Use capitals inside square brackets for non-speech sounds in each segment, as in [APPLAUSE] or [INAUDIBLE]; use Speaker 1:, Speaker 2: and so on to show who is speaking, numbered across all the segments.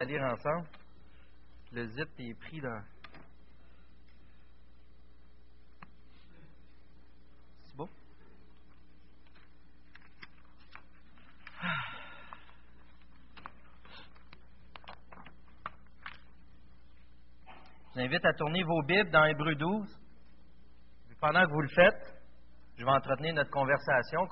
Speaker 1: à lire ensemble. Le zip est pris dans. C'est beau? Je vous invite à tourner vos Bibles dans Hébreu 12. Pendant que vous le faites, je vais entretenir notre conversation.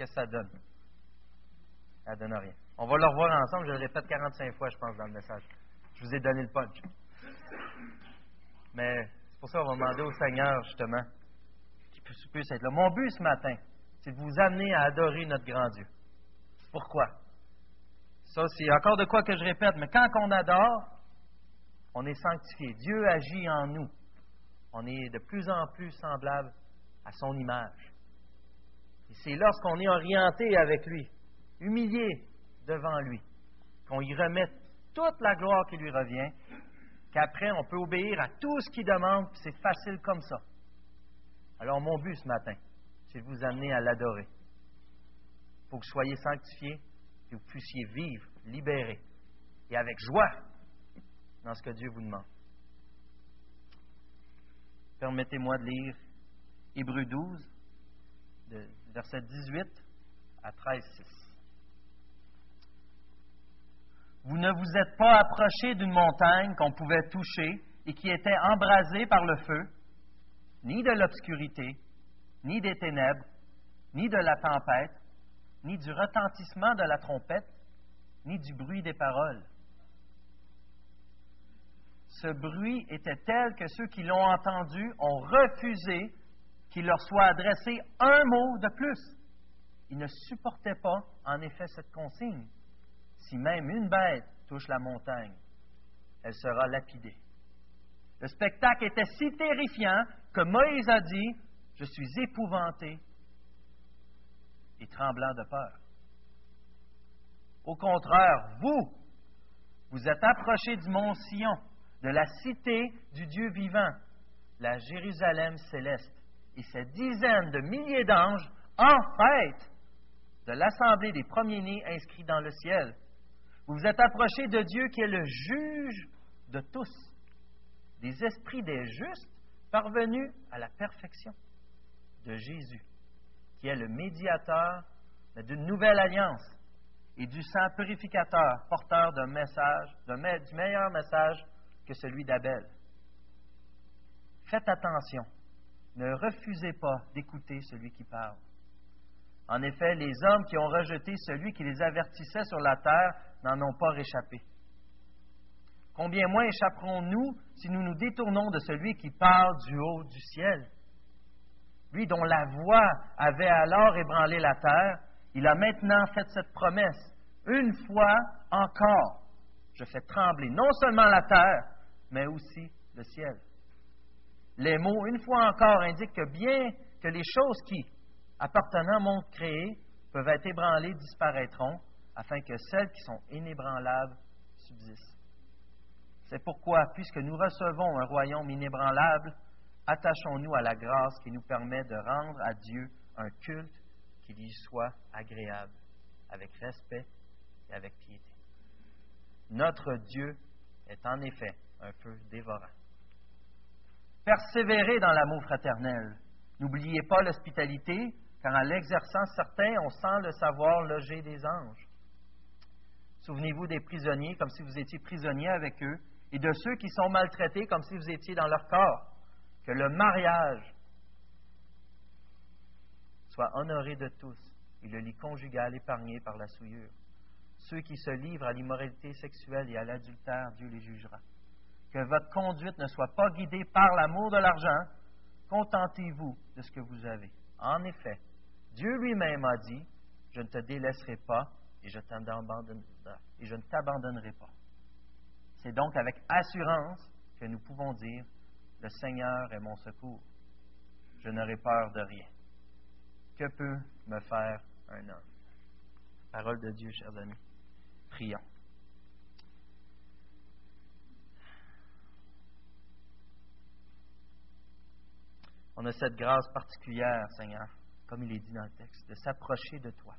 Speaker 1: Qu'est-ce que ça donne? Ça donne rien. On va le revoir ensemble. Je le répète 45 fois, je pense, dans le message. Je vous ai donné le punch. Mais c'est pour ça qu'on va demander au Seigneur, justement, qui puisse être là. Mon but ce matin, c'est de vous amener à adorer notre grand Dieu. Pourquoi? Ça, c'est encore de quoi que je répète, mais quand on adore, on est sanctifié. Dieu agit en nous. On est de plus en plus semblable à son image. C'est lorsqu'on est orienté avec lui, humilié devant lui, qu'on y remet toute la gloire qui lui revient, qu'après on peut obéir à tout ce qu'il demande, c'est facile comme ça. Alors mon but ce matin, c'est de vous amener à l'adorer. Pour que vous soyez sanctifiés, que vous puissiez vivre libérés et avec joie dans ce que Dieu vous demande. Permettez-moi de lire Hébreu 12, de versets 18 à 13, 6. Vous ne vous êtes pas approché d'une montagne qu'on pouvait toucher et qui était embrasée par le feu, ni de l'obscurité, ni des ténèbres, ni de la tempête, ni du retentissement de la trompette, ni du bruit des paroles. Ce bruit était tel que ceux qui l'ont entendu ont refusé qu'il leur soit adressé un mot de plus. Ils ne supportaient pas, en effet, cette consigne. Si même une bête touche la montagne, elle sera lapidée. Le spectacle était si terrifiant que Moïse a dit, je suis épouvanté et tremblant de peur. Au contraire, vous, vous êtes approchés du mont Sion, de la cité du Dieu vivant, la Jérusalem céleste et ces dizaines de milliers d'anges en fête de l'assemblée des premiers-nés inscrits dans le ciel. Vous vous êtes approchés de Dieu qui est le juge de tous, des esprits des justes parvenus à la perfection, de Jésus, qui est le médiateur d'une nouvelle alliance et du sang purificateur, porteur d'un message, du meilleur message que celui d'Abel. Faites attention ne refusez pas d'écouter celui qui parle. En effet, les hommes qui ont rejeté celui qui les avertissait sur la terre n'en ont pas réchappé. Combien moins échapperons-nous si nous nous détournons de celui qui parle du haut du ciel? Lui dont la voix avait alors ébranlé la terre, il a maintenant fait cette promesse. Une fois encore, je fais trembler non seulement la terre, mais aussi le ciel les mots, une fois encore, indiquent que bien que les choses qui, appartenant au monde créé, peuvent être ébranlées, disparaîtront, afin que celles qui sont inébranlables subsistent. C'est pourquoi, puisque nous recevons un royaume inébranlable, attachons-nous à la grâce qui nous permet de rendre à Dieu un culte qui lui soit agréable, avec respect et avec piété. Notre Dieu est en effet un feu dévorant. Persévérez dans l'amour fraternel. N'oubliez pas l'hospitalité, car en l'exerçant certains, on sent le savoir loger des anges. Souvenez-vous des prisonniers comme si vous étiez prisonnier avec eux, et de ceux qui sont maltraités comme si vous étiez dans leur corps. Que le mariage soit honoré de tous et le lit conjugal épargné par la souillure. Ceux qui se livrent à l'immoralité sexuelle et à l'adultère, Dieu les jugera que votre conduite ne soit pas guidée par l'amour de l'argent, contentez-vous de ce que vous avez. En effet, Dieu lui-même a dit, je ne te délaisserai pas et je, ne t'abandonnerai pas. C'est donc avec assurance que nous pouvons dire, le Seigneur est mon secours. je n'aurai peur de rien. Que peut me faire un homme? Parole de Dieu, chers amis. Prions. On a cette grâce particulière, Seigneur, comme il est dit dans le texte, de s'approcher de toi.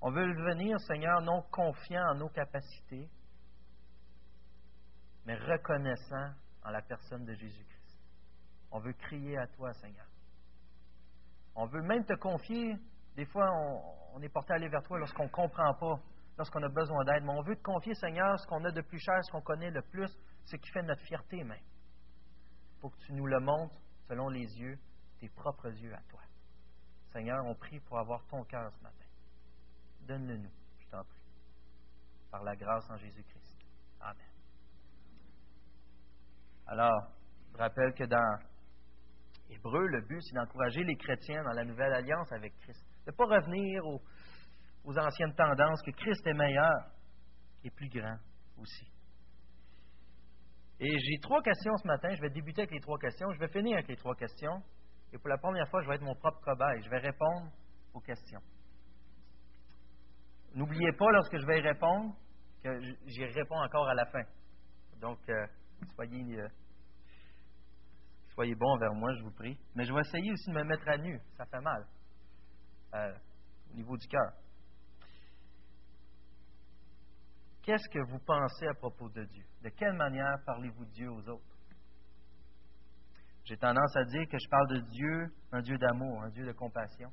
Speaker 1: On veut venir, Seigneur, non confiant en nos capacités, mais reconnaissant en la personne de Jésus-Christ. On veut crier à toi, Seigneur. On veut même te confier. Des fois, on, est porté à aller vers toi lorsqu'on ne comprend pas, lorsqu'on a besoin d'aide. Mais on veut te confier, Seigneur, ce qu'on a de plus cher, ce qu'on connaît le plus, ce qui fait notre fierté même. Pour que tu nous le montres selon les yeux, tes propres yeux à toi. Seigneur, on prie pour avoir ton cœur ce matin. Donne-le-nous, je t'en prie. Par la grâce en Jésus-Christ. Amen. Alors, je rappelle que dans Hébreu, le but, c'est d'encourager les chrétiens dans la nouvelle alliance avec Christ. De ne pas revenir aux, aux, anciennes tendances, que Christ est meilleur et plus grand aussi. Et j'ai trois questions ce matin. Je vais débuter avec les trois questions. Je vais finir avec les trois questions. Et pour la première fois, je vais être mon propre cobaye. Je vais répondre aux questions. N'oubliez pas, lorsque je vais y répondre, que j'y réponds encore à la fin. Donc, euh, soyez, euh, soyez bons envers moi, je vous prie. Mais je vais essayer aussi de me mettre à nu. Ça fait mal. Euh, au niveau du cœur. Qu'est-ce que vous pensez à propos de Dieu? De quelle manière parlez-vous de Dieu aux autres? J'ai tendance à dire que je parle de Dieu, un Dieu d'amour, un Dieu de compassion.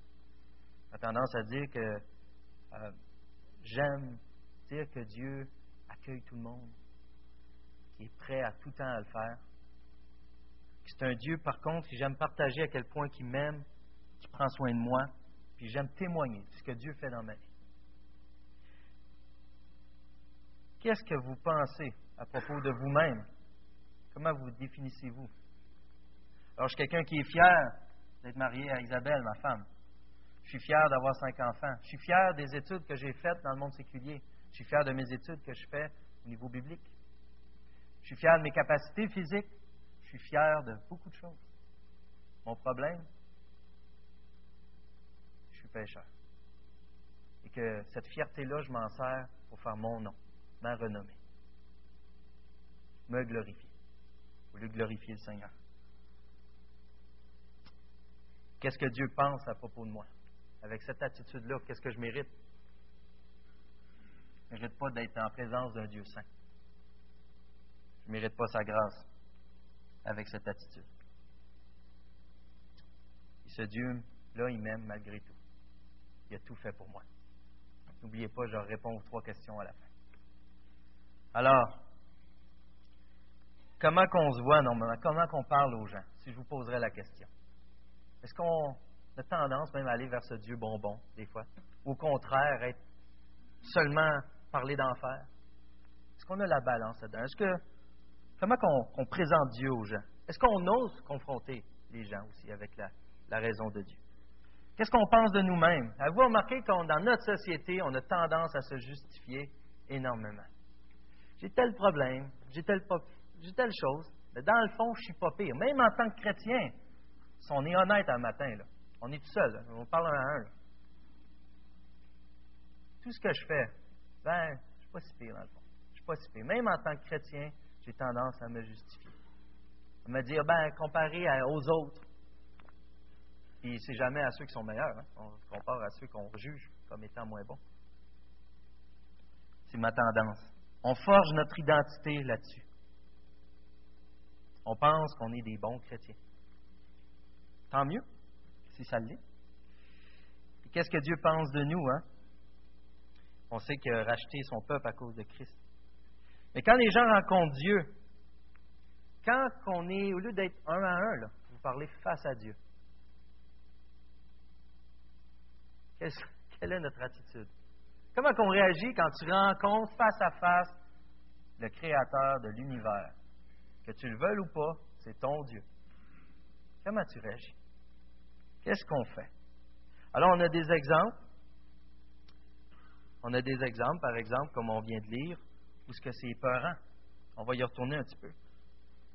Speaker 1: J'ai tendance à dire que J'aime dire que Dieu accueille tout le monde, qui est prêt à tout temps à le faire. C'est un Dieu, par contre, que j'aime partager à quel point il m'aime, qui prend soin de moi, puis j'aime témoigner de ce que Dieu fait dans ma vie. Qu'est-ce que vous pensez à propos de vous-même? Comment vous définissez-vous? Alors, je suis quelqu'un qui est fier d'être marié à Isabelle, ma femme. Je suis fier d'avoir cinq enfants. Je suis fier des études que j'ai faites dans le monde séculier. Je suis fier de mes études que je fais au niveau biblique. Je suis fier de mes capacités physiques. Je suis fier de beaucoup de choses. Mon problème, je suis pécheur. Et que cette fierté-là, je m'en sers pour faire mon nom, ma renommée. Me glorifier. Au lieu de glorifier le Seigneur. Qu'est-ce que Dieu pense à propos de moi? avec cette attitude-là, qu'est-ce que je mérite? Je ne mérite pas d'être en présence d'un Dieu saint. Je ne mérite pas sa grâce avec cette attitude. Et ce Dieu-là, il m'aime malgré tout. Il a tout fait pour moi. N'oubliez pas, je réponds aux trois questions à la fin. Alors, comment qu'on se voit normalement? Comment qu'on parle aux gens? Si je vous poserais la question. Est-ce qu'on a tendance même à aller vers ce Dieu bonbon, des fois? Au contraire, être seulement parler d'enfer? Est-ce qu'on a la balance là-dedans? Est-ce que, comment qu'on, présente Dieu aux gens? Est-ce qu'on ose confronter les gens aussi avec la, raison de Dieu? Qu'est-ce qu'on pense de nous-mêmes? Avez-vous remarqué que dans notre société, on a tendance à se justifier énormément? J'ai tel problème, j'ai telle, j'ai telle chose, mais dans le fond, je ne suis pas pire. Même en tant que chrétien, si on est honnête un matin, là, on est tout seul, on parle un à un. Tout ce que je fais, ben, je ne suis pas si pire dans le fond. Je suis pas si pire. Même en tant que chrétien, j'ai tendance à me justifier. À me dire, ben, comparé aux autres, puis c'est jamais à ceux qui sont meilleurs. Hein. On compare à ceux qu'on juge comme étant moins bons. C'est ma tendance. On forge notre identité là-dessus. On pense qu'on est des bons chrétiens. Tant mieux si ça l'est. Qu'est-ce que Dieu pense de nous, hein? On sait qu'il a racheté son peuple à cause de Christ. Mais quand les gens rencontrent Dieu, quand on est, au lieu d'être un à un, là, vous parlez face à Dieu, [LAUGHS] quelle, est notre attitude? Comment qu'on réagit quand tu rencontres face à face le Créateur de l'univers? Que tu le veuilles ou pas, c'est ton Dieu. Comment tu réagis? Qu'est-ce qu'on fait? Alors, on a des exemples. On a des exemples, par exemple, comme on vient de lire, où ce que c'est épeurant. On va y retourner un petit peu.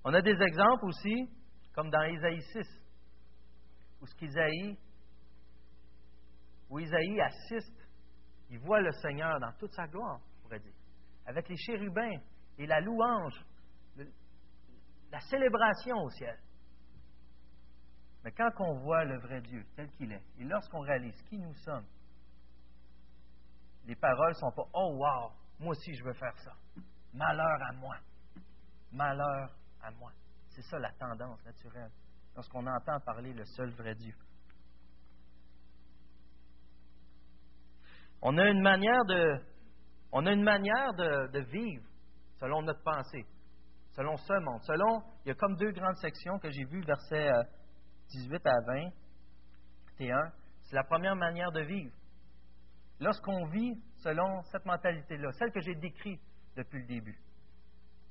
Speaker 1: On a des exemples aussi comme dans Isaïe 6, où ce qu'Isaïe, où Isaïe assiste, il voit le Seigneur dans toute sa gloire, on pourrait dire, avec les chérubins et la louange, la célébration au ciel. Mais quand on voit le vrai Dieu tel qu'il est, et lorsqu'on réalise qui nous sommes, les paroles ne sont pas Oh wow, moi aussi je veux faire ça. Malheur à moi. Malheur à moi. C'est ça la tendance naturelle lorsqu'on entend parler le seul vrai Dieu. On a une manière de, on a une manière de, vivre selon notre pensée, selon ce monde. Selon, il y a comme deux grandes sections que j'ai vues, versets 18 à 20, T1. C'est la première manière de vivre. Lorsqu'on vit selon cette mentalité-là, celle que j'ai décrite depuis le début,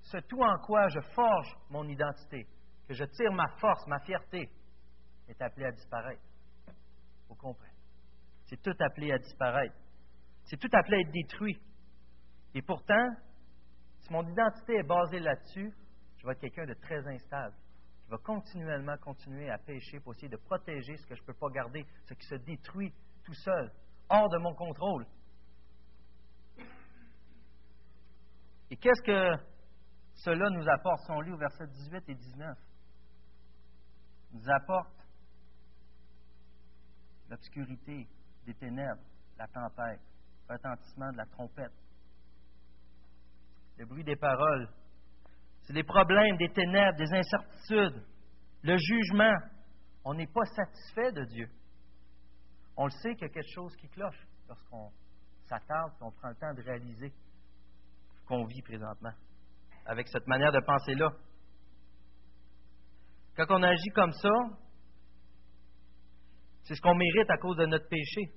Speaker 1: ce tout en quoi je forge mon identité, que je tire ma force, ma fierté, est appelé à disparaître. Vous comprenez? C'est tout appelé à disparaître. C'est tout appelé à être détruit. Et pourtant, si mon identité est basée là-dessus, je vais être quelqu'un de très instable, qui va continuellement continuer à pécher pour essayer de protéger ce que je ne peux pas garder, ce qui se détruit tout seul, hors de mon contrôle. Et qu'est-ce que cela nous apporte? Son lit au verset 18 et 19 nous apporte l'obscurité des ténèbres, la tempête, retentissement de la trompette, le bruit des paroles. C'est des problèmes, des ténèbres, des incertitudes, le jugement. On n'est pas satisfait de Dieu. On le sait qu'il y a quelque chose qui cloche lorsqu'on s'attarde et on prend le temps de réaliser ce qu'on vit présentement avec cette manière de penser-là. Quand on agit comme ça, c'est ce qu'on mérite à cause de notre péché.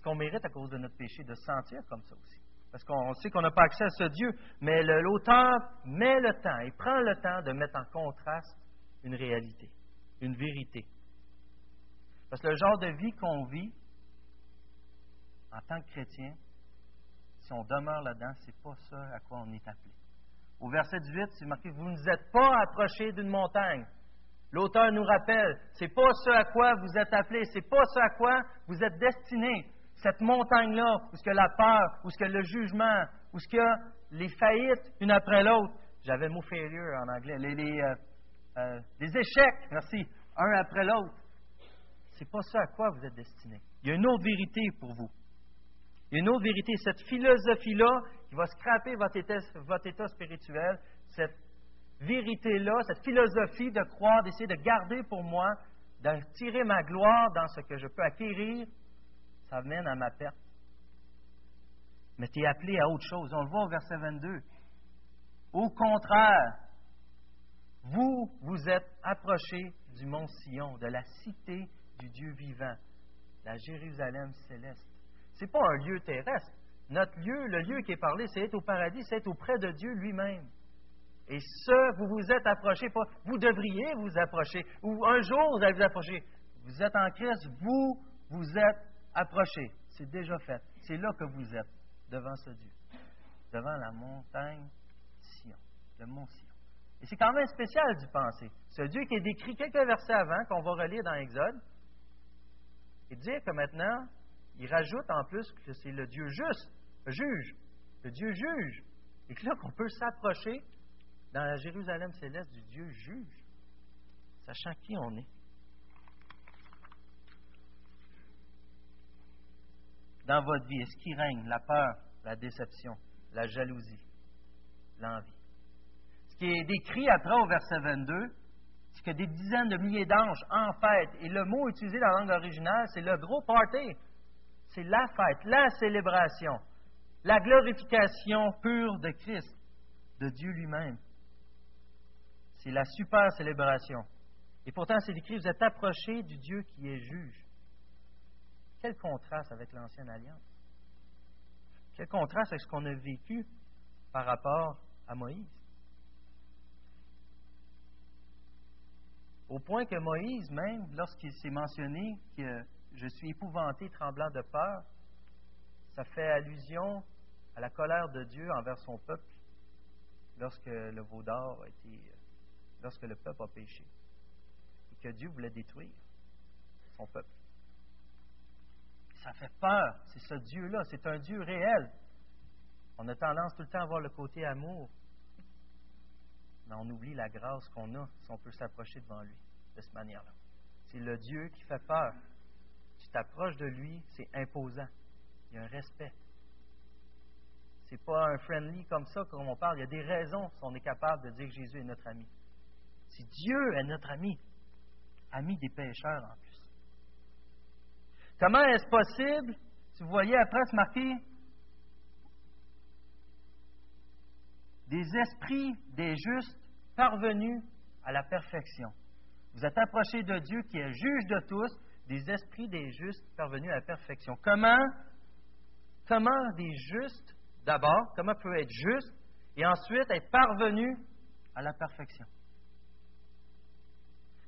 Speaker 1: C'est ce qu'on mérite à cause de notre péché, de se sentir comme ça aussi. Parce qu'on sait qu'on n'a pas accès à ce Dieu, mais l'auteur met le temps, il prend le temps de mettre en contraste une réalité, une vérité. Parce que le genre de vie qu'on vit en tant que chrétien, si on demeure là-dedans, ce n'est pas ça à quoi on est appelé. Au verset 18, c'est marqué Vous ne vous êtes pas approchés d'une montagne. L'auteur nous rappelle, c'est pas ce à quoi vous êtes appelés, c'est pas ce à quoi vous êtes destinés. Cette montagne-là, où ce que la peur, où ce que le jugement, où ce que les faillites une après l'autre. J'avais le mot failure en anglais. Les, euh, euh, échecs, merci, un après l'autre. C'est pas ce à quoi vous êtes destinés. Il y a une autre vérité pour vous. Il y a une autre vérité. Cette philosophie-là qui va scraper votre état, votre état spirituel, cette vérité-là, cette philosophie de croire, d'essayer de garder pour moi, de tirer ma gloire dans ce que je peux acquérir, ça mène à ma perte. Mais tu es appelé à autre chose. On le voit au verset 22. Au contraire, vous vous êtes approchés du mont Sion, de la cité du Dieu vivant, la Jérusalem céleste. Ce n'est pas un lieu terrestre. Notre lieu, le lieu qui est parlé, c'est être au paradis, c'est être auprès de Dieu lui-même. Et ce, vous vous êtes approché, pas, vous devriez vous approcher, ou un jour vous allez vous approcher. Vous êtes en Christ, vous vous êtes approché. C'est déjà fait. C'est là que vous êtes, devant ce Dieu, devant la montagne Sion, le mont Sion. Et c'est quand même spécial d'y penser. Ce Dieu qui est décrit quelques versets avant, qu'on va relire dans Exode, et dire que maintenant, il rajoute en plus que c'est le Dieu juste, le juge. Le Dieu juge. Et que là, qu'on peut s'approcher dans la Jérusalem céleste du Dieu juge, sachant qui on est. Dans votre vie, est-ce qu'il règne la peur, la déception, la jalousie, l'envie? Ce qui est décrit après au verset 22, c'est que des dizaines de milliers d'anges en fête, et le mot utilisé dans la langue originale, c'est le gros party. C'est la fête, la célébration, la glorification pure de Christ, de Dieu lui-même. C'est la super célébration. Et pourtant, c'est écrit, vous êtes approchés du Dieu qui est juge. Quel contraste avec l'ancienne alliance? Quel contraste avec ce qu'on a vécu par rapport à Moïse? Au point que Moïse, même, lorsqu'il s'est mentionné que je suis épouvanté, tremblant de peur, ça fait allusion à la colère de Dieu envers son peuple lorsque le veau d'or a été lorsque le peuple a péché et que Dieu voulait détruire son peuple. Ça fait peur. C'est ce Dieu-là. C'est un Dieu réel. On a tendance tout le temps à voir le côté amour. Mais on oublie la grâce qu'on a si on peut s'approcher devant lui de cette manière-là. C'est le Dieu qui fait peur. Tu t'approches de lui, c'est imposant. Il y a un respect. C'est pas un friendly comme ça comme on parle. Il y a des raisons si on est capable de dire que Jésus est notre ami. Si Dieu est notre ami, ami des pécheurs en plus. Comment est-ce possible? Si vous voyez après, c'est marqué des esprits des justes parvenus à la perfection. Vous êtes approchés de Dieu qui est juge de tous, des esprits des justes parvenus à la perfection. Comment, comment des justes, d'abord, comment peut être juste, et ensuite être parvenu à la perfection?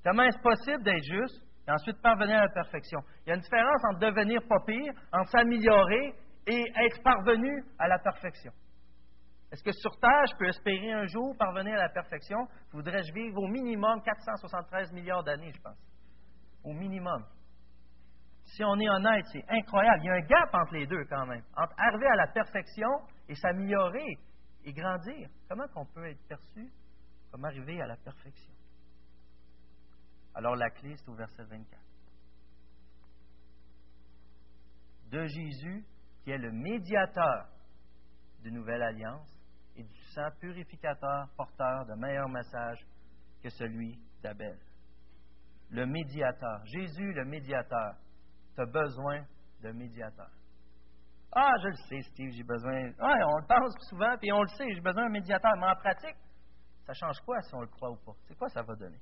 Speaker 1: Comment est-ce possible d'être juste? Et ensuite parvenir à la perfection? Il y a une différence entre devenir pas pire, entre s'améliorer et être parvenu à la perfection. Est-ce que sur Terre, je peux espérer un jour parvenir à la perfection? Voudrais-je vivre au minimum 473 milliards d'années, je pense. Au minimum. Si on est honnête, c'est incroyable. Il y a un gap entre les deux quand même. Entre arriver à la perfection et s'améliorer et grandir. Comment qu'on peut être perçu comme arriver à la perfection? Alors la clé, c'est au verset 24. De Jésus, qui est le médiateur de nouvelle alliance, et du sang purificateur porteur de meilleur message que celui d'Abel. Le médiateur. Jésus, le médiateur. Tu as besoin d'un médiateur. Ah, je le sais, Steve, j'ai besoin. Ouais, on le pense souvent, puis on le sait, j'ai besoin d'un médiateur. Mais en pratique, ça change quoi si on le croit ou pas? C'est quoi ça va donner?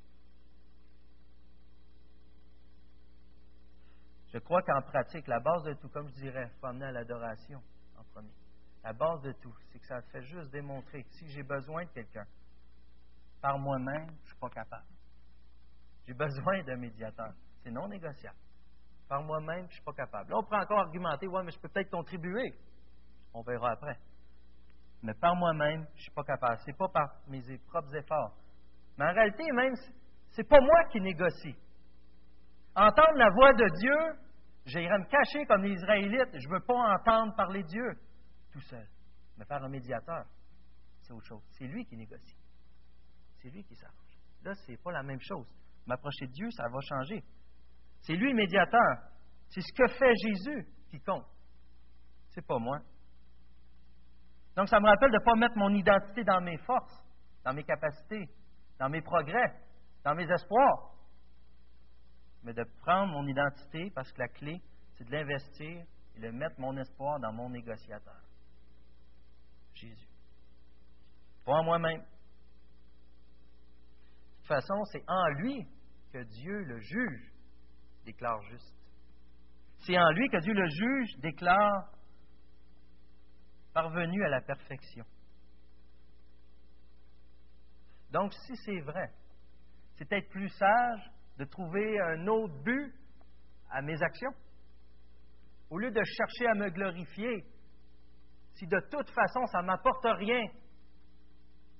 Speaker 1: Je crois qu'en pratique, la base de tout, comme je dirais, il faut amener à l'adoration en premier. La base de tout, c'est que ça fait juste démontrer que si j'ai besoin de quelqu'un, par moi-même, je ne suis pas capable. J'ai besoin d'un médiateur. C'est non négociable. Par moi-même, je ne suis pas capable. Là, on peut encore argumenter, ouais, mais je peux peut-être contribuer. On verra après. Mais par moi-même, je ne suis pas capable. Ce n'est pas par mes propres efforts. Mais en réalité, même, ce n'est pas moi qui négocie. Entendre la voix de Dieu, j'irai me cacher comme les Israélites. Je ne veux pas entendre parler Dieu tout seul. Mais faire un médiateur, c'est autre chose. C'est lui qui négocie. C'est lui qui s'arrange. Là, ce n'est pas la même chose. M'approcher de Dieu, ça va changer. C'est lui le médiateur. C'est ce que fait Jésus qui compte. C'est pas moi. Donc, ça me rappelle de ne pas mettre mon identité dans mes forces, dans mes capacités, dans mes progrès, dans mes espoirs, mais de prendre mon identité parce que la clé, c'est de l'investir et de mettre mon espoir dans mon négociateur. Jésus. Pas en moi-même. De toute façon, c'est en lui que Dieu, le juge, déclare juste. C'est en lui que Dieu, le juge, déclare parvenu à la perfection. Donc, si c'est vrai, c'est peut-être plus sage de trouver un autre but à mes actions. Au lieu de chercher à me glorifier, si de toute façon ça ne m'apporte rien.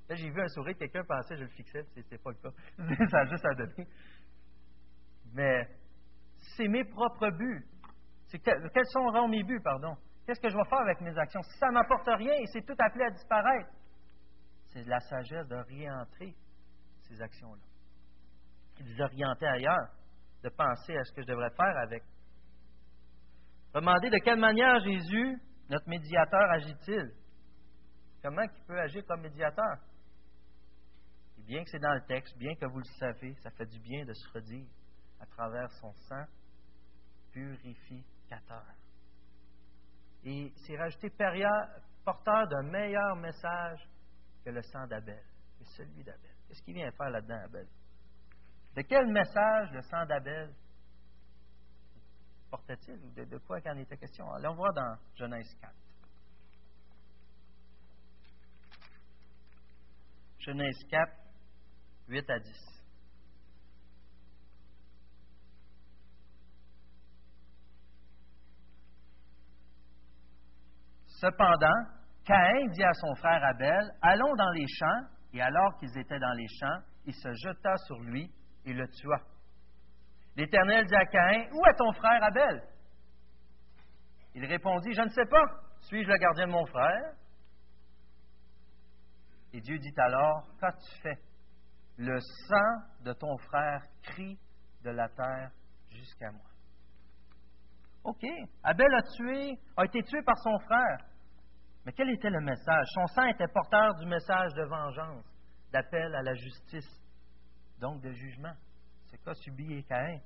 Speaker 1: Là, j'ai vu un sourire, quelqu'un pensait je le fixais, ce n'était pas le cas. [LAUGHS] ça a juste à donner. Mais c'est mes propres buts. quels sont mes buts, pardon? Qu'est-ce que je vais faire avec mes actions? Si ça ne m'apporte rien et c'est tout appelé à disparaître, c'est la sagesse de réentrer ces actions-là. De les orienter ailleurs, de penser à ce que je devrais faire avec. Demandez de quelle manière Jésus notre médiateur agit-il? Comment il peut agir comme médiateur? Et bien que c'est dans le texte, bien que vous le savez, ça fait du bien de se redire à travers son sang purificateur. Et c'est rajouté porteur d'un meilleur message que le sang d'Abel, et celui d'Abel. Qu'est-ce qu'il vient faire là-dedans, Abel? De quel message le sang d'Abel portait-il ou de, quoi qu'en était question? Allons voir dans Genèse 4. Genèse 4, 8 à 10. Cependant, Caïn dit à son frère Abel, Allons dans les champs, et alors qu'ils étaient dans les champs, il se jeta sur lui le tua. L'Éternel dit à Caïn, Où est ton frère Abel? Il répondit, Je ne sais pas. Suis-je le gardien de mon frère? Et Dieu dit alors, Qu'as-tu fait? Le sang de ton frère crie de la terre jusqu'à moi. OK. Abel a tué, a été tué par son frère. Mais quel était le message? Son sang était porteur du message de vengeance, d'appel à la justice, donc de jugement. C'est qu'a subi Caïn.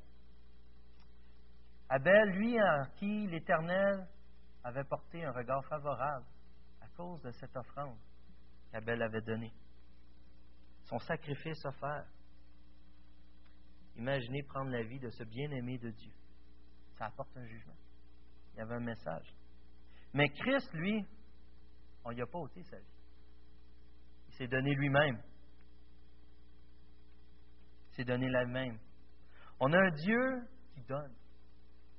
Speaker 1: Abel, lui, en qui l'Éternel avait porté un regard favorable à cause de cette offrande qu'Abel avait donnée. Son sacrifice offert. Imaginez prendre la vie de ce bien-aimé de Dieu. Ça apporte un jugement. Il y avait un message. Mais Christ, lui, on n'y a pas ôté sa vie. Il s'est donné lui-même. Il s'est donné lui-même. On a un Dieu qui donne.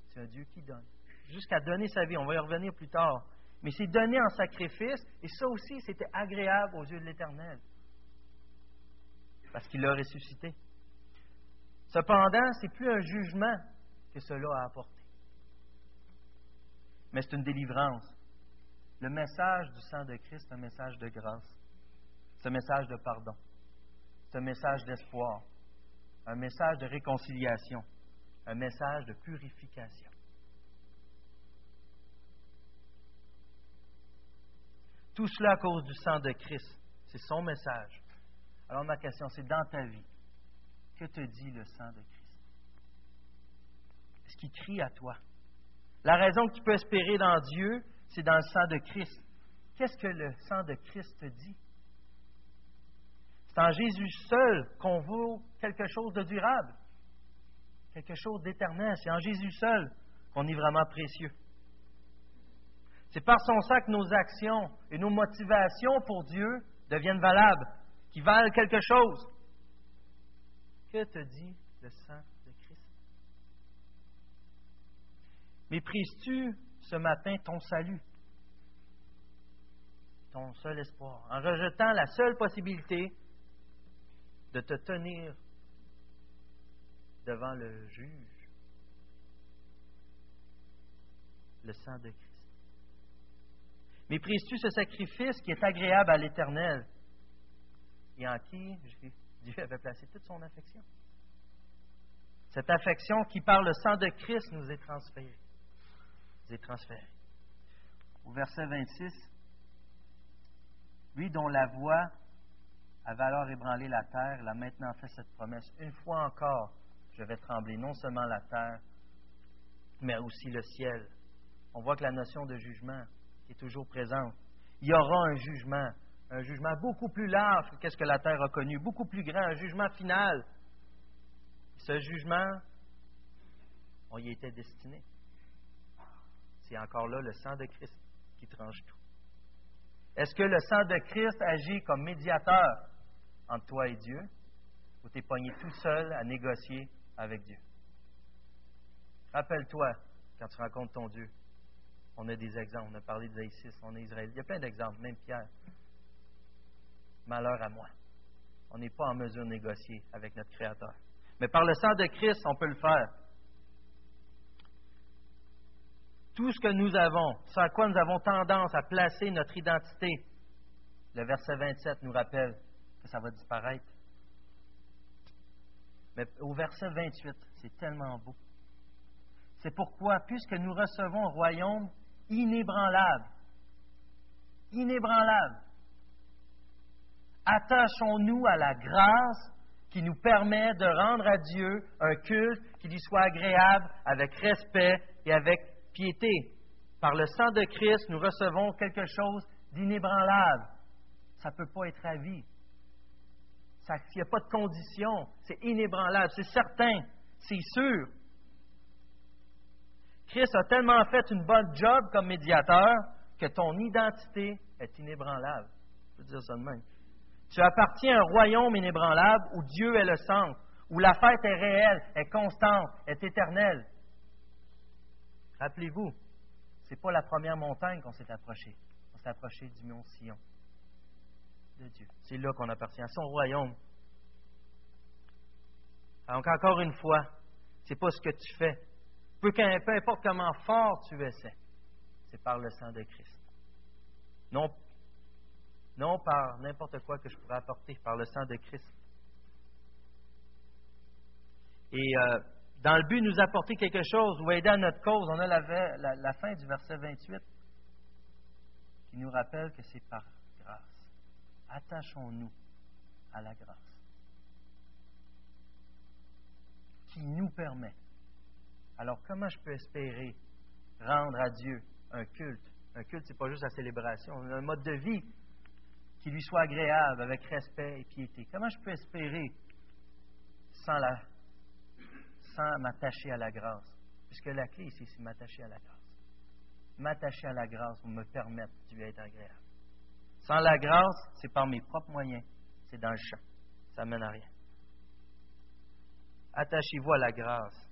Speaker 1: C'est un Dieu qui donne. Jusqu'à donner sa vie. On va y revenir plus tard. Mais c'est donné en sacrifice. Et ça aussi, c'était agréable aux yeux de l'Éternel. Parce qu'il l'a ressuscité. Cependant, ce n'est plus un jugement que cela a apporté. Mais c'est une délivrance. Le message du sang de Christ, c'est un message de grâce. C'est un message de pardon. C'est un message d'espoir. Un message de réconciliation. Un message de purification. Tout cela à cause du sang de Christ. C'est son message. Alors ma question, c'est dans ta vie, que te dit le sang de Christ? Est-ce qu'il crie à toi? La raison que tu peux espérer dans Dieu, c'est dans le sang de Christ. Qu'est-ce que le sang de Christ te dit? C'est en Jésus seul qu'on vaut quelque chose de durable, quelque chose d'éternel. C'est en Jésus seul qu'on est vraiment précieux. C'est par son sang que nos actions et nos motivations pour Dieu deviennent valables, qui valent quelque chose. Que te dit le sang de Christ? Méprises-tu ce matin ton salut, ton seul espoir, en rejetant la seule possibilité de te tenir devant le juge, le sang de Christ. Méprises-tu ce sacrifice qui est agréable à l'Éternel et en qui Dieu avait placé toute son affection? Cette affection qui, par le sang de Christ, nous est transférée. Nous. Au verset 26, lui dont la voix avait alors ébranlé la terre, il a maintenant fait cette promesse. Une fois encore, je vais trembler non seulement la terre, mais aussi le ciel. On voit que la notion de jugement est toujours présente. Il y aura un jugement un jugement beaucoup plus large que ce que la terre a connu, beaucoup plus grand, un jugement final. Ce jugement, on y était destiné. C'est encore là le sang de Christ qui tranche tout. Est-ce que le sang de Christ agit comme médiateur? Entre toi et Dieu, ou tu es pogné tout seul à négocier avec Dieu? Rappelle-toi, quand tu rencontres ton Dieu, on a des exemples. On a parlé d'Isis, on est Israël. Il y a plein d'exemples, même Pierre malheur à moi. On n'est pas en mesure de négocier avec notre Créateur. Mais par le sang de Christ, on peut le faire. Tout ce que nous avons, ce à quoi nous avons tendance à placer notre identité, le verset 27 nous rappelle ça va disparaître. Mais au verset 28, c'est tellement beau. C'est pourquoi, puisque nous recevons un royaume inébranlable, inébranlable, attachons-nous à la grâce qui nous permet de rendre à Dieu un culte qui lui soit agréable, avec respect et avec piété. Par le sang de Christ, nous recevons quelque chose d'inébranlable. Ça ne peut pas être à vie. Il n'y a pas de condition. C'est inébranlable. C'est certain. C'est sûr. Christ a tellement fait une bonne job comme médiateur que ton identité est inébranlable. Je peux dire ça de même. Tu appartiens à un royaume inébranlable où Dieu est le centre, où la fête est réelle, est constante, est éternelle. Rappelez-vous, ce n'est pas la première montagne qu'on s'est approché. On s'est approché du mont Sion, de Dieu. C'est là qu'on appartient à son royaume. Donc, encore une fois, c'est pas ce que tu fais. Peu, peu importe comment fort tu essaies, c'est par le sang de Christ. Non, non par n'importe quoi que je pourrais apporter, par le sang de Christ. Et euh, dans le but de nous apporter quelque chose ou aider à notre cause, on a la, la fin du verset 28 qui nous rappelle que c'est par. Attachons-nous à la grâce qui nous permet. Alors comment je peux espérer rendre à Dieu un culte? Un culte, ce n'est pas juste la célébration, un mode de vie qui lui soit agréable, avec respect et piété. Comment je peux espérer sans la sans m'attacher à la grâce? Puisque la clé ici, c'est m'attacher à la grâce. M'attacher à la grâce pour me permettre de lui être agréable. Sans la grâce, c'est par mes propres moyens. C'est dans le champ. Ça ne mène à rien. Attachez-vous à la grâce.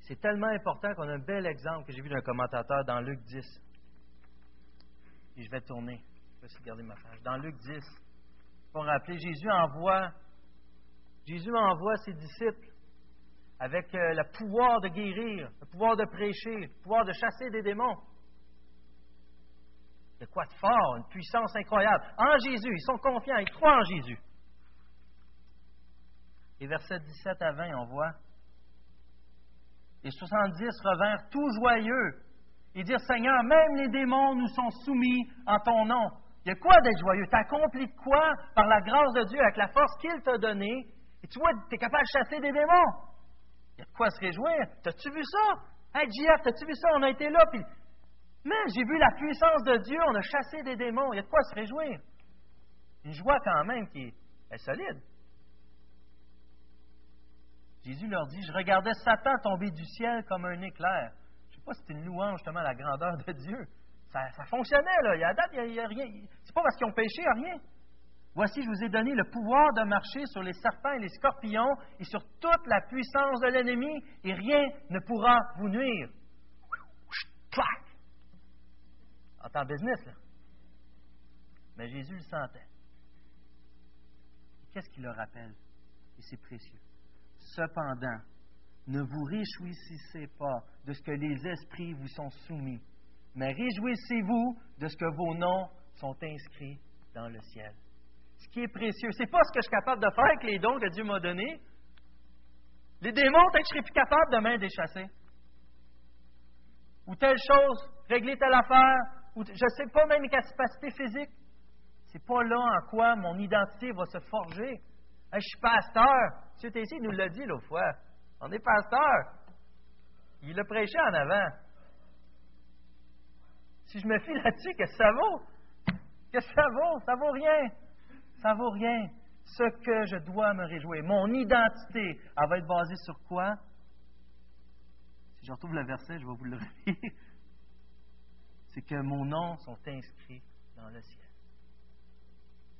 Speaker 1: C'est tellement important qu'on a un bel exemple que j'ai vu d'un commentateur dans Luc 10. Et je vais tourner. Je vais garder ma page. Dans Luc 10, pour rappeler, Jésus envoie Jésus envoie ses disciples avec euh, le pouvoir de guérir, le pouvoir de prêcher, le pouvoir de chasser des démons. A quoi de fort, une puissance incroyable. En Jésus, ils sont confiants, ils croient en Jésus. Et versets 17 à 20, on voit. Les 70 revinrent tout joyeux et dirent Seigneur, même les démons nous sont soumis en ton nom. Il y a quoi d'être joyeux? Tu quoi par la grâce de Dieu, avec la force qu'il t'a donnée? Et tu vois, tu es capable de chasser des démons. Il y a de quoi se réjouir. T'as-tu vu ça? Hey, JF, t'as-tu vu ça? On a été là, puis. Mais j'ai vu la puissance de Dieu, on a chassé des démons. Il y a de quoi se réjouir. Une joie quand même qui est, solide. Jésus leur dit Je regardais Satan tomber du ciel comme un éclair. Je ne sais pas si c'est une louange justement à la grandeur de Dieu. Ça, fonctionnait, là. Il y a date, il n'y a, rien. C'est pas parce qu'ils ont péché, rien. Voici, je vous ai donné le pouvoir de marcher sur les serpents et les scorpions et sur toute la puissance de l'ennemi, et rien ne pourra vous nuire. En temps business, là. Mais Jésus le sentait. Qu'est-ce qu'il leur rappelle? Et c'est précieux. Cependant, ne vous réjouissez pas de ce que les esprits vous sont soumis, mais réjouissez-vous de ce que vos noms sont inscrits dans le ciel ce qui est précieux. C'est pas ce que je suis capable de faire avec les dons que Dieu m'a donnés. Les démons, peut-être que je serais plus capable demain de chasser. Ou telle chose, régler telle affaire, je ne sais pas même mes capacités physiques. C'est pas là en quoi mon identité va se forger. je suis pasteur. M. Tessier nous l'a dit l'autre fois. On est pasteur. Il l'a prêché en avant. Si je me fie là-dessus, que ça vaut? Que ça vaut? Ça vaut rien. Ça vaut rien. Ce que je dois me réjouir. Mon identité, elle va être basée sur quoi? Si je retrouve le verset, je vais vous le [LAUGHS] relire. C'est que mon nom sont inscrits dans le ciel.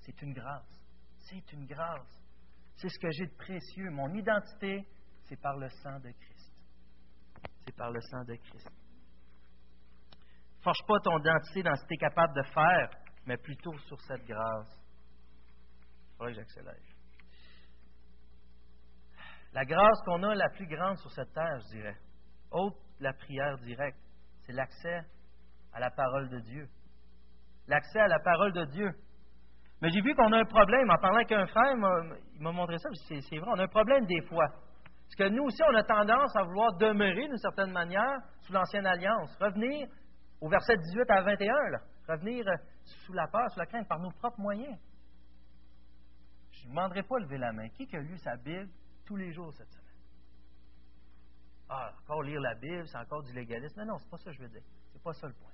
Speaker 1: C'est une grâce. C'est une grâce. C'est ce que j'ai de précieux. Mon identité, c'est par le sang de Christ. C'est par le sang de Christ. Forge pas ton identité dans ce que tu es capable de faire, mais plutôt sur cette grâce que j'accélère. La grâce qu'on a la plus grande sur cette terre, je dirais, autre la prière directe, c'est l'accès à la parole de Dieu. L'accès à la parole de Dieu. Mais j'ai vu qu'on a un problème. En parlant avec un frère, il m'a montré ça, c'est vrai, on a un problème des fois. Parce que nous aussi, on a tendance à vouloir demeurer d'une certaine manière sous l'ancienne alliance. Revenir au verset 18 à 21, revenir sous la peur, sous la crainte, par nos propres moyens. Je ne demanderai pas lever la main. Qui a lu sa Bible tous les jours cette semaine? Ah, encore lire la Bible, c'est encore du légalisme. Non, non, c'est pas ça que je veux dire. C'est pas ça le point.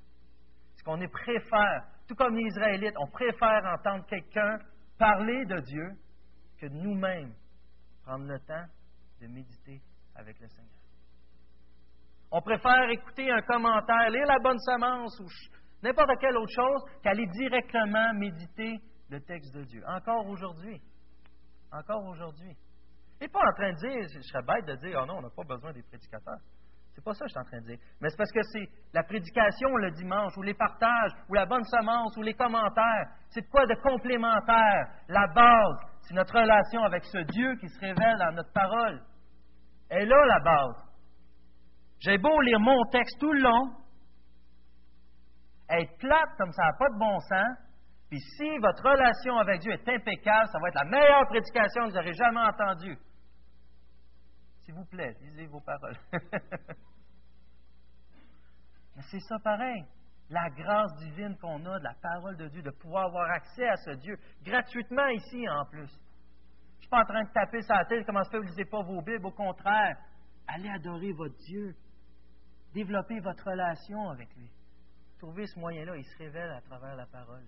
Speaker 1: Qu'on préfère, tout comme les Israélites, on préfère entendre quelqu'un parler de Dieu que nous-mêmes prendre le temps de méditer avec le Seigneur. On préfère écouter un commentaire, lire la bonne semence ou n'importe quelle autre chose qu'aller directement méditer le texte de Dieu. Encore aujourd'hui. Encore aujourd'hui. Et pas en train de dire, je serais bête de dire, oh non, on n'a pas besoin des prédicateurs. C'est pas ça que je suis en train de dire. Mais c'est parce que c'est la prédication le dimanche, ou les partages, ou la bonne semence, ou les commentaires. C'est quoi de complémentaire? La base, c'est notre relation avec ce Dieu qui se révèle dans notre parole. Et là, la base. J'ai beau lire mon texte tout le long, être plate comme ça n'a pas de bon sens, puis si votre relation avec Dieu est impeccable, ça va être la meilleure prédication que vous aurez jamais entendue. S'il vous plaît, lisez vos paroles. [LAUGHS] Mais c'est ça pareil. La grâce divine qu'on a de la parole de Dieu, de pouvoir avoir accès à ce Dieu gratuitement ici en plus. Je ne suis pas en train de taper sa tête, comment ça fait vous ne lisez pas vos Bibles. Au contraire, allez adorer votre Dieu. Développez votre relation avec lui. Trouvez ce moyen-là, il se révèle à travers la parole.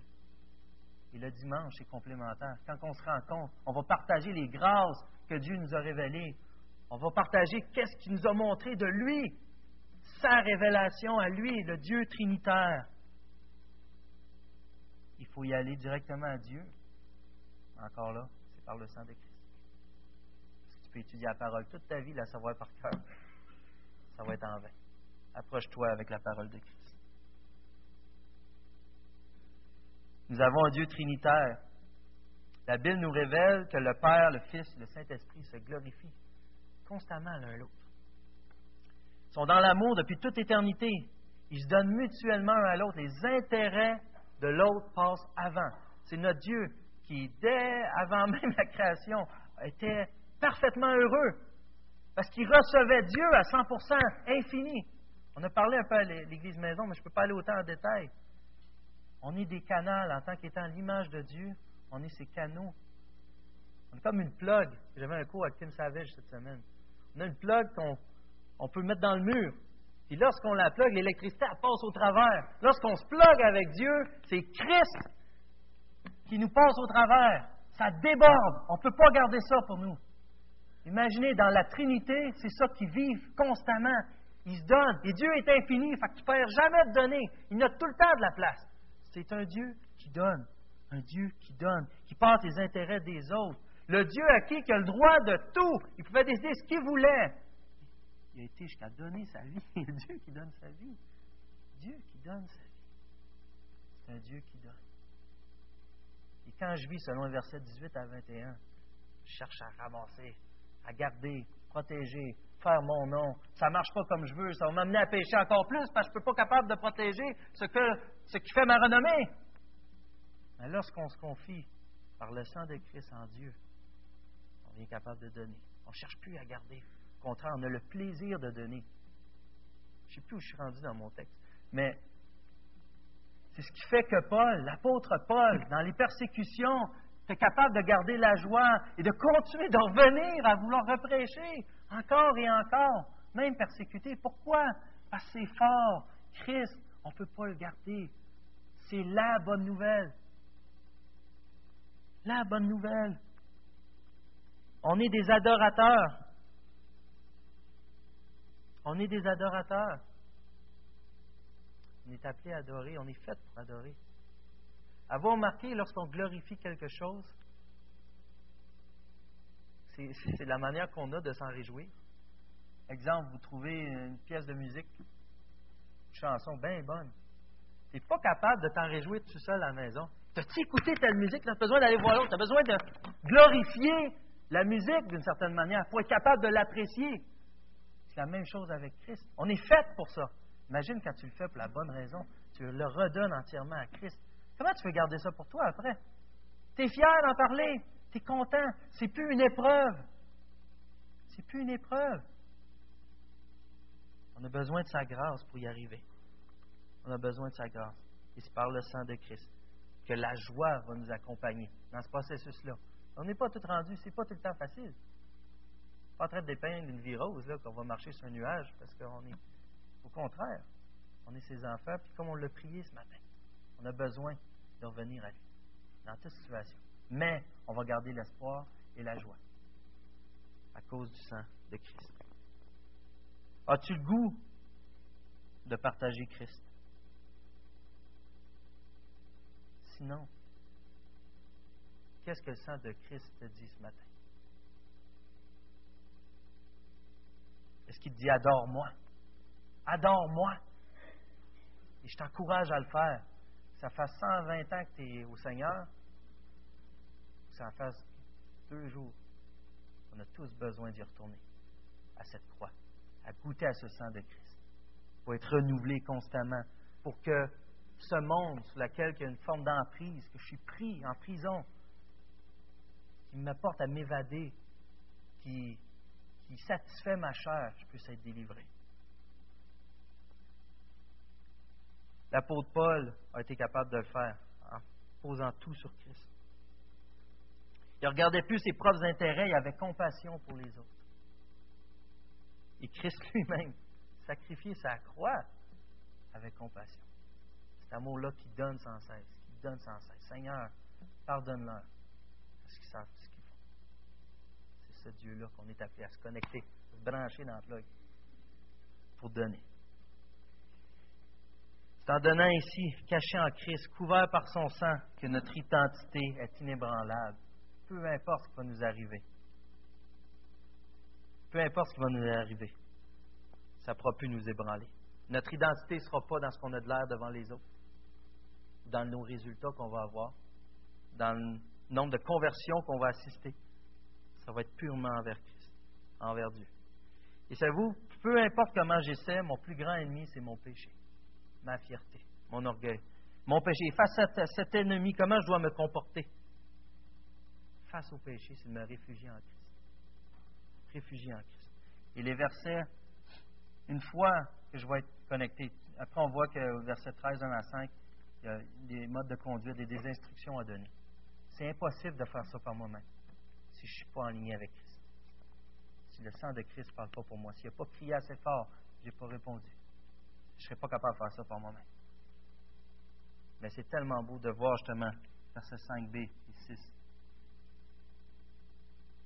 Speaker 1: Et le dimanche, c'est complémentaire. Quand on se rend compte, on va partager les grâces que Dieu nous a révélées. On va partager qu'est-ce qu'il nous a montré de lui, sa révélation à lui, le Dieu trinitaire. Il faut y aller directement à Dieu. Encore là, c'est par le sang de Christ. Si tu peux étudier la parole toute ta vie, la savoir par cœur, ça va être en vain. Approche-toi avec la parole de Christ. Nous avons un Dieu trinitaire. La Bible nous révèle que le Père, le Fils, le Saint-Esprit se glorifient constamment l'un l'autre. Ils sont dans l'amour depuis toute éternité. Ils se donnent mutuellement l'un à l'autre. Les intérêts de l'autre passent avant. C'est notre Dieu qui, dès avant [LAUGHS] même la création, était parfaitement heureux parce qu'il recevait Dieu à 100%, infini. On a parlé un peu à l'Église maison, mais je ne peux pas aller autant en détail. On est des canaux en tant qu'étant l'image de Dieu. On est ces canaux. On est comme une plug. J'avais un cours avec Tim Savage cette semaine. On a une plug qu'on peut mettre dans le mur. Puis lorsqu'on la plug, l'électricité passe au travers. Lorsqu'on se plug avec Dieu, c'est Christ qui nous passe au travers. Ça déborde. On ne peut pas garder ça pour nous. Imaginez, dans la Trinité, c'est ça qui vivent constamment. Ils se donnent. Et Dieu est infini, fait tu ne perds jamais de donner. Il note tout le temps de la place. C'est un Dieu qui donne. Un Dieu qui donne, qui passe les intérêts des autres. Le Dieu à qui il a le droit de tout. Il pouvait décider ce qu'il voulait. Il a été jusqu'à donner sa vie. [LAUGHS] Dieu qui donne sa vie. Dieu qui donne sa vie. C'est un Dieu qui donne. Et quand je vis selon le verset 18 à 21, je cherche à ramasser, à garder, protéger, faire mon nom. Ça ne marche pas comme je veux. Ça va m'amener à pécher encore plus parce que je ne peux pas capable de protéger ce, qui fait ma renommée. Mais lorsqu'on se confie par le sang de Christ en Dieu, est capable de donner. On ne cherche plus à garder. Au contraire, on a le plaisir de donner. Je ne sais plus où je suis rendu dans mon texte. Mais c'est ce qui fait que Paul, l'apôtre Paul, dans les persécutions, est capable de garder la joie et de continuer de revenir à vouloir reprêcher encore et encore, même persécuté. Pourquoi? Parce que c'est fort. Christ, on ne peut pas le garder. C'est la bonne nouvelle. La bonne nouvelle. On est des adorateurs. On est des adorateurs. On est appelé à adorer, on est fait pour adorer. Avez-vous remarqué, lorsqu'on glorifie quelque chose, c'est la manière qu'on a de s'en réjouir. Exemple, vous trouvez une pièce de musique, une chanson bien bonne. Tu n'es pas capable de t'en réjouir tout seul à la maison. T'as-tu écouté telle musique? Tu as besoin d'aller voir l'autre. Tu as besoin de glorifier la musique d'une certaine manière pour être capable de l'apprécier. C'est la même chose avec Christ. On est fait pour ça. Imagine quand tu le fais pour la bonne raison. Tu le redonnes entièrement à Christ. Comment tu veux garder ça pour toi après? Tu es fier d'en parler. Tu es content. C'est plus une épreuve. C'est plus une épreuve. On a besoin de sa grâce pour y arriver. On a besoin de sa grâce. Et c'est par le sang de Christ que la joie va nous accompagner dans ce processus-là. On n'est pas tout rendu, c'est pas tout le temps facile. Pas en train de une vie rose, là, qu'on va marcher sur un nuage, parce qu'on est, au contraire, on est ses enfants, puis comme on l'a prié ce matin, on a besoin de revenir à lui, dans toute situation. Mais on va garder l'espoir et la joie à cause du sang de Christ. As-tu le goût de partager Christ? Sinon, qu'est-ce que le sang de Christ te dit ce matin? Est-ce qu'il te dit adore-moi? Adore-moi. Et je t'encourage à le faire. Ça fait 120 ans que tu es au Seigneur, ça fait deux jours. On a tous besoin d'y retourner à cette croix, à goûter à ce sang de Christ, pour être renouvelé constamment, pour que ce monde sur lequel il y a une forme d'emprise, que je suis pris en prison, qui m'apporte à m'évader, qui, qui satisfait ma chair, je puisse être délivré. L'apôtre Paul a été capable de le faire en posant tout sur Christ. Il ne regardait plus ses propres intérêts, il avait compassion pour les autres. Et Christ lui-même, sacrifié sa croix avec compassion. Cet amour-là qui donne sans cesse, qui donne sans cesse. Seigneur, pardonne-leur parce qu'ils savent ce qu'ils font. C'est ce Dieu-là qu'on est appelé à se connecter, à se brancher dans plug pour donner. C'est en donnant ici, caché en Christ, couvert par son sang, que notre identité est inébranlable. Peu importe ce qui va nous arriver. Peu importe ce qui va nous arriver. Ça ne pourra plus nous ébranler. Notre identité ne sera pas dans ce qu'on a de l'air devant les autres dans nos résultats qu'on va avoir, dans nombre de conversions qu'on va assister. Ça va être purement envers Christ, envers Dieu. Et savez-vous, peu importe comment j'essaie, mon plus grand ennemi, c'est mon péché, ma fierté, mon orgueil, mon péché. Face à cet ennemi, comment je dois me comporter? Face au péché, c'est de me réfugier en Christ. Réfugier en Christ. Et les versets, une fois que je vais être connecté, après on voit que verset 13, 1 à 5, il y a des modes de conduite et des instructions à donner. C'est impossible de faire ça par moi-même si je ne suis pas en ligne avec Christ. Si le sang de Christ ne parle pas pour moi, s'il n'a pas crié assez fort, je n'ai pas répondu. Je ne serais pas capable de faire ça par moi-même. Mais c'est tellement beau de voir justement verset 5b et 6.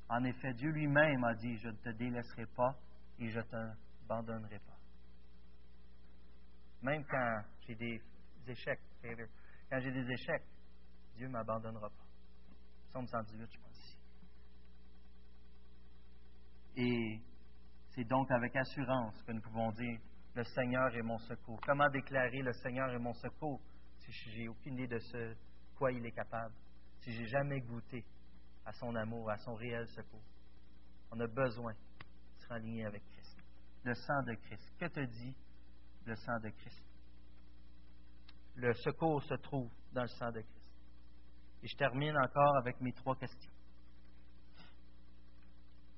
Speaker 1: En effet, Dieu lui-même a dit, je ne te délaisserai pas et je ne t'abandonnerai pas. Même quand j'ai des échecs, quand j'ai des échecs, Dieu ne m'abandonnera pas. Psaume 118, je pense. Et c'est donc avec assurance que nous pouvons dire le Seigneur est mon secours. Comment déclarer le Seigneur est mon secours si j'ai aucune idée de ce quoi il est capable, si j'ai jamais goûté à son amour, à son réel secours. On a besoin de se aligné avec Christ. Le sang de Christ. Que te dit le sang de Christ? le secours se trouve dans le sang de Christ. Et je termine encore avec mes trois questions.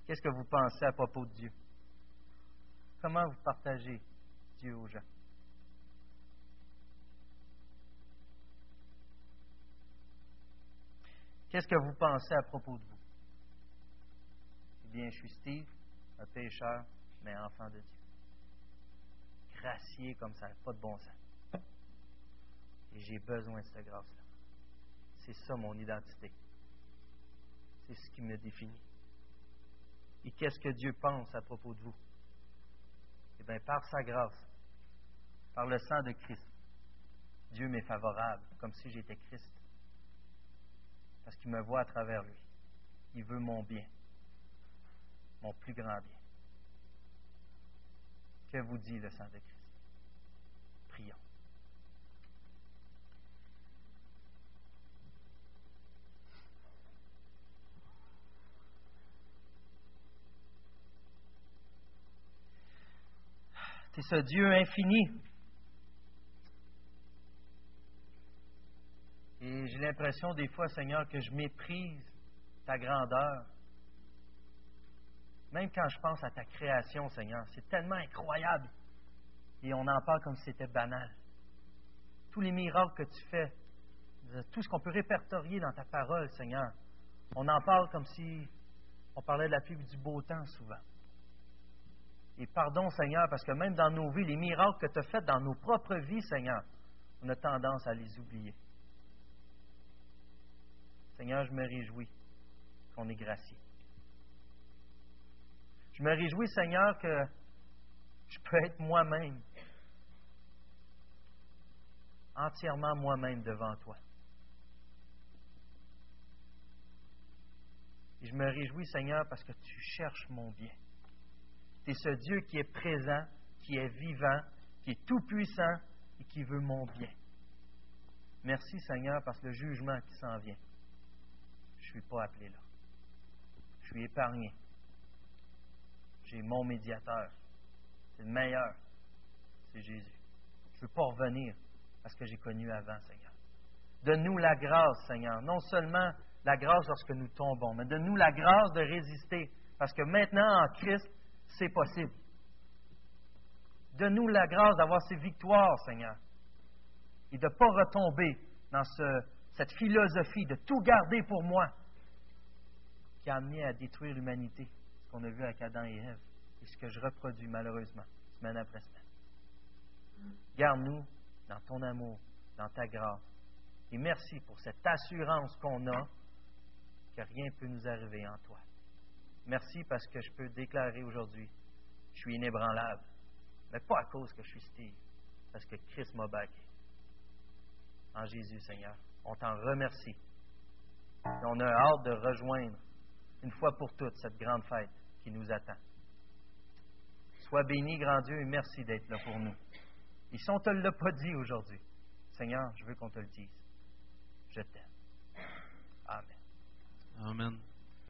Speaker 1: Qu'est-ce que vous pensez à propos de Dieu? Comment vous partagez Dieu aux gens? Qu'est-ce que vous pensez à propos de vous? Eh bien, je suis Steve, un pécheur, mais enfant de Dieu. Gracié comme ça, pas de bon sens. Et j'ai besoin de cette grâce-là. C'est ça mon identité. C'est ce qui me définit. Et qu'est-ce que Dieu pense à propos de vous? Eh bien, par sa grâce, par le sang de Christ, Dieu m'est favorable, comme si j'étais Christ. Parce qu'il me voit à travers lui. Il veut mon bien, mon plus grand bien. Que vous dit le sang de Christ? Prions. C'est ce Dieu infini. Et j'ai l'impression des fois, Seigneur, que je méprise ta grandeur. Même quand je pense à ta création, Seigneur, c'est tellement incroyable. Et on en parle comme si c'était banal. Tous les miracles que tu fais, tout ce qu'on peut répertorier dans ta parole, Seigneur, on en parle comme si on parlait de la pluie du beau temps souvent. Et pardon, Seigneur, parce que même dans nos vies, les miracles que tu as faits dans nos propres vies, Seigneur, on a tendance à les oublier. Seigneur, je me réjouis qu'on est gracié. Je me réjouis, Seigneur, que je peux être moi-même, entièrement moi-même devant toi. Et je me réjouis, Seigneur, parce que tu cherches mon bien. C'est ce Dieu qui est présent, qui est vivant, qui est tout-puissant et qui veut mon bien. Merci Seigneur parce que le jugement qui s'en vient, je ne suis pas appelé là. Je suis épargné. J'ai mon médiateur. C'est le meilleur. C'est Jésus. Je ne veux pas revenir à ce que j'ai connu avant, Seigneur. Donne-nous la grâce, Seigneur. Non seulement la grâce lorsque nous tombons, mais donne-nous la grâce de résister. Parce que maintenant, en Christ, c'est possible. Donne-nous la grâce d'avoir ces victoires, Seigneur. Et de ne pas retomber dans cette philosophie de tout garder pour moi qui a amené à détruire l'humanité, ce qu'on a vu avec Adam et Ève, et ce que je reproduis malheureusement, semaine après semaine. Garde-nous dans ton amour, dans ta grâce. Et merci pour cette assurance qu'on a que rien ne peut nous arriver en toi. Merci parce que je peux déclarer aujourd'hui, je suis inébranlable. Mais pas à cause que je suis Steve, parce que Christ m'a. En Jésus, Seigneur, on t'en remercie. Et on a hâte de rejoindre une fois pour toutes cette grande fête qui nous attend. Sois béni, grand Dieu, et merci d'être là pour nous. Et si on ne te l'a pas dit aujourd'hui, Seigneur, je veux qu'on te le dise. Je t'aime. Amen.
Speaker 2: Amen.